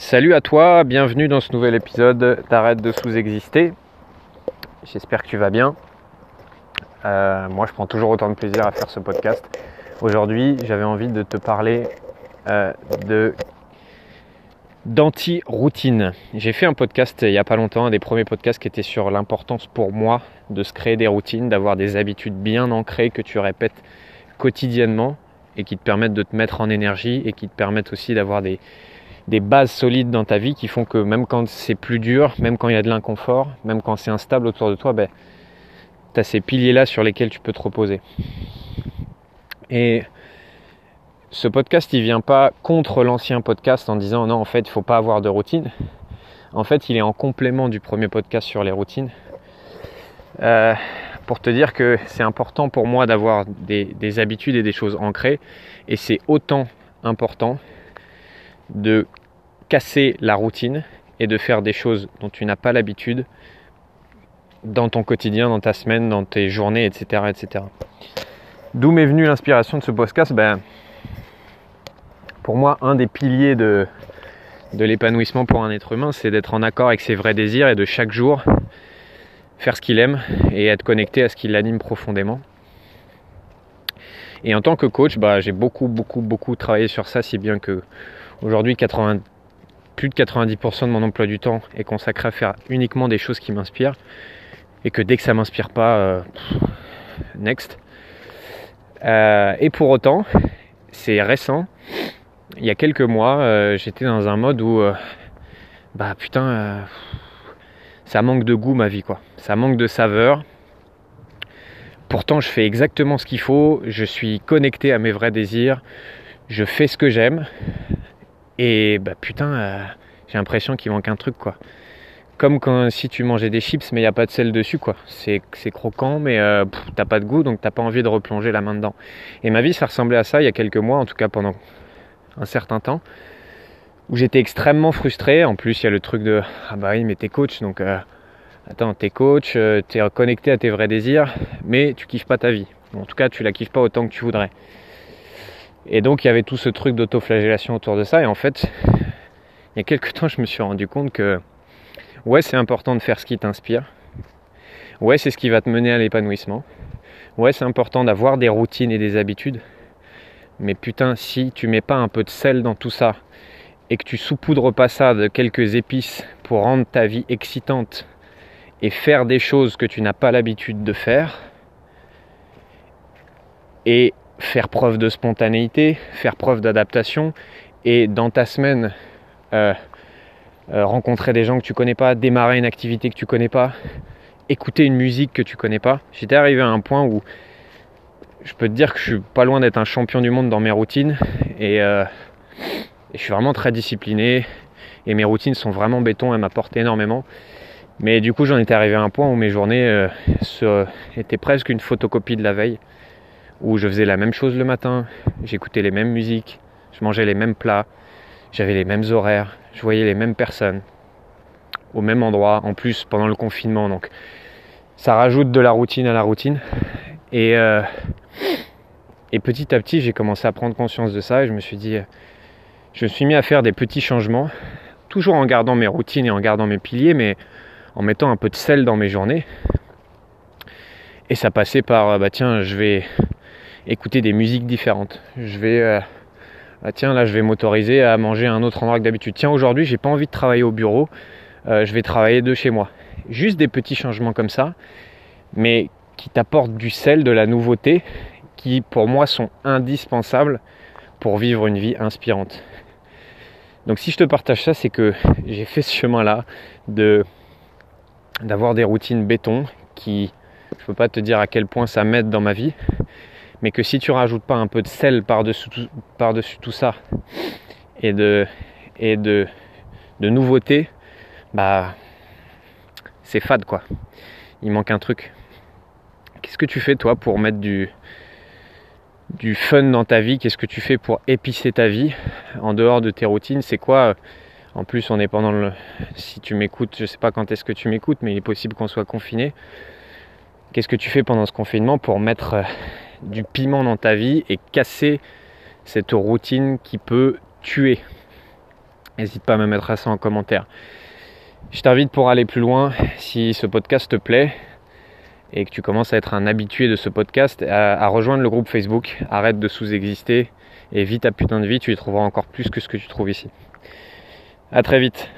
Salut à toi, bienvenue dans ce nouvel épisode d'Arrête de sous-exister. J'espère que tu vas bien. Euh, moi, je prends toujours autant de plaisir à faire ce podcast. Aujourd'hui, j'avais envie de te parler euh, de d'anti-routine. J'ai fait un podcast il n'y a pas longtemps, un des premiers podcasts qui était sur l'importance pour moi de se créer des routines, d'avoir des habitudes bien ancrées que tu répètes quotidiennement et qui te permettent de te mettre en énergie et qui te permettent aussi d'avoir des, des bases solides dans ta vie qui font que même quand c'est plus dur, même quand il y a de l'inconfort, même quand c'est instable autour de toi, ben, tu as ces piliers-là sur lesquels tu peux te reposer. Et ce podcast, il vient pas contre l'ancien podcast en disant non, en fait, il faut pas avoir de routine. En fait, il est en complément du premier podcast sur les routines. Euh, pour te dire que c'est important pour moi d'avoir des, des habitudes et des choses ancrées. Et c'est autant important de casser la routine et de faire des choses dont tu n'as pas l'habitude dans ton quotidien, dans ta semaine, dans tes journées, etc. etc. D'où m'est venue l'inspiration de ce podcast? Ben, Pour moi, un des piliers de, l'épanouissement pour un être humain, c'est d'être en accord avec ses vrais désirs et de chaque jour faire ce qu'il aime et être connecté à ce qui l'anime profondément. Et en tant que coach, bah, j'ai beaucoup, beaucoup, beaucoup travaillé sur ça, si bien que aujourd'hui, 80, plus de 90% de mon emploi du temps est consacré à faire uniquement des choses qui m'inspirent. Et que dès que ça m'inspire pas, euh, next. Euh, et pour autant, c'est récent. Il y a quelques mois, euh, j'étais dans un mode où, bah putain, ça manque de goût ma vie quoi. Ça manque de saveur. Pourtant, je fais exactement ce qu'il faut. Je suis connecté à mes vrais désirs. Je fais ce que j'aime. Et bah putain, euh, j'ai l'impression qu'il manque un truc quoi. Comme quand si tu mangeais des chips mais il n'y a pas de sel dessus quoi. C'est, croquant mais euh, t'as pas de goût donc t'as pas envie de replonger la main dedans. Et ma vie ça ressemblait à ça il y a quelques mois, en tout cas pendant un certain temps, où j'étais extrêmement frustré. En plus il y a le truc de ah bah oui mais t'es coach donc euh, attends t'es coach, t'es connecté à tes vrais désirs mais tu kiffes pas ta vie. En tout cas tu la kiffes pas autant que tu voudrais. Et donc il y avait tout ce truc d'autoflagellation autour de ça. Et en fait, il y a quelques temps, je me suis rendu compte que ouais, c'est important de faire ce qui t'inspire. Ouais, c'est ce qui va te mener à l'épanouissement. Ouais, c'est important d'avoir des routines et des habitudes. Mais putain, si tu mets pas un peu de sel dans tout ça et que tu saupoudres pas ça de quelques épices pour rendre ta vie excitante et faire des choses que tu n'as pas l'habitude de faire, et faire preuve de spontanéité, faire preuve d'adaptation et dans ta semaine euh, euh, rencontrer des gens que tu connais pas, démarrer une activité que tu connais pas, écouter une musique que tu connais pas. J'étais arrivé à un point où je peux te dire que je suis pas loin d'être un champion du monde dans mes routines et, euh, je suis vraiment très discipliné et mes routines sont vraiment béton, elles m'apportent énormément. Mais du coup j'en étais arrivé à un point où mes journées étaient presque une photocopie de la veille où je faisais la même chose le matin, j'écoutais les mêmes musiques, je mangeais les mêmes plats, j'avais les mêmes horaires, je voyais les mêmes personnes au même endroit, en plus pendant le confinement. Donc ça rajoute de la routine à la routine. Et, euh, et petit à petit, j'ai commencé à prendre conscience de ça et je me suis dit, je me suis mis à faire des petits changements, toujours en gardant mes routines et en gardant mes piliers, mais en mettant un peu de sel dans mes journées. Et ça passait par, bah tiens, je vais écouter des musiques différentes. Je vais, euh, ah tiens, là, je vais m'autoriser à manger à un autre endroit que d'habitude. Tiens, aujourd'hui, j'ai pas envie de travailler au bureau. Euh, je vais travailler de chez moi. Juste des petits changements comme ça, mais qui t'apportent du sel, de la nouveauté, qui pour moi sont indispensables pour vivre une vie inspirante. Donc si je te partage ça, c'est que j'ai fait ce chemin-là de d'avoir des routines béton qui je peux pas te dire à quel point ça m'aide dans ma vie, mais que si tu rajoutes pas un peu de sel par-dessus tout, par tout ça et de et de, de nouveautés, bah c'est fade quoi. Il manque un truc. Qu'est-ce que tu fais toi pour mettre du du fun dans ta vie? Qu'est-ce que tu fais pour épicer ta vie en dehors de tes routines? C'est quoi En plus, on est pendant le. Si tu m'écoutes, je sais pas quand est-ce que tu m'écoutes, mais il est possible qu'on soit confiné. Qu'est-ce que tu fais pendant ce confinement pour mettre du piment dans ta vie et casser cette routine qui peut tuer. N'hésite pas à me mettre ça en commentaire. Je t'invite pour aller plus loin, si ce podcast te plaît et que tu commences à être un habitué de ce podcast, à, rejoindre le groupe Facebook. Arrête de sous-exister et vis ta putain de vie, tu y trouveras encore plus que ce que tu trouves ici. A très vite.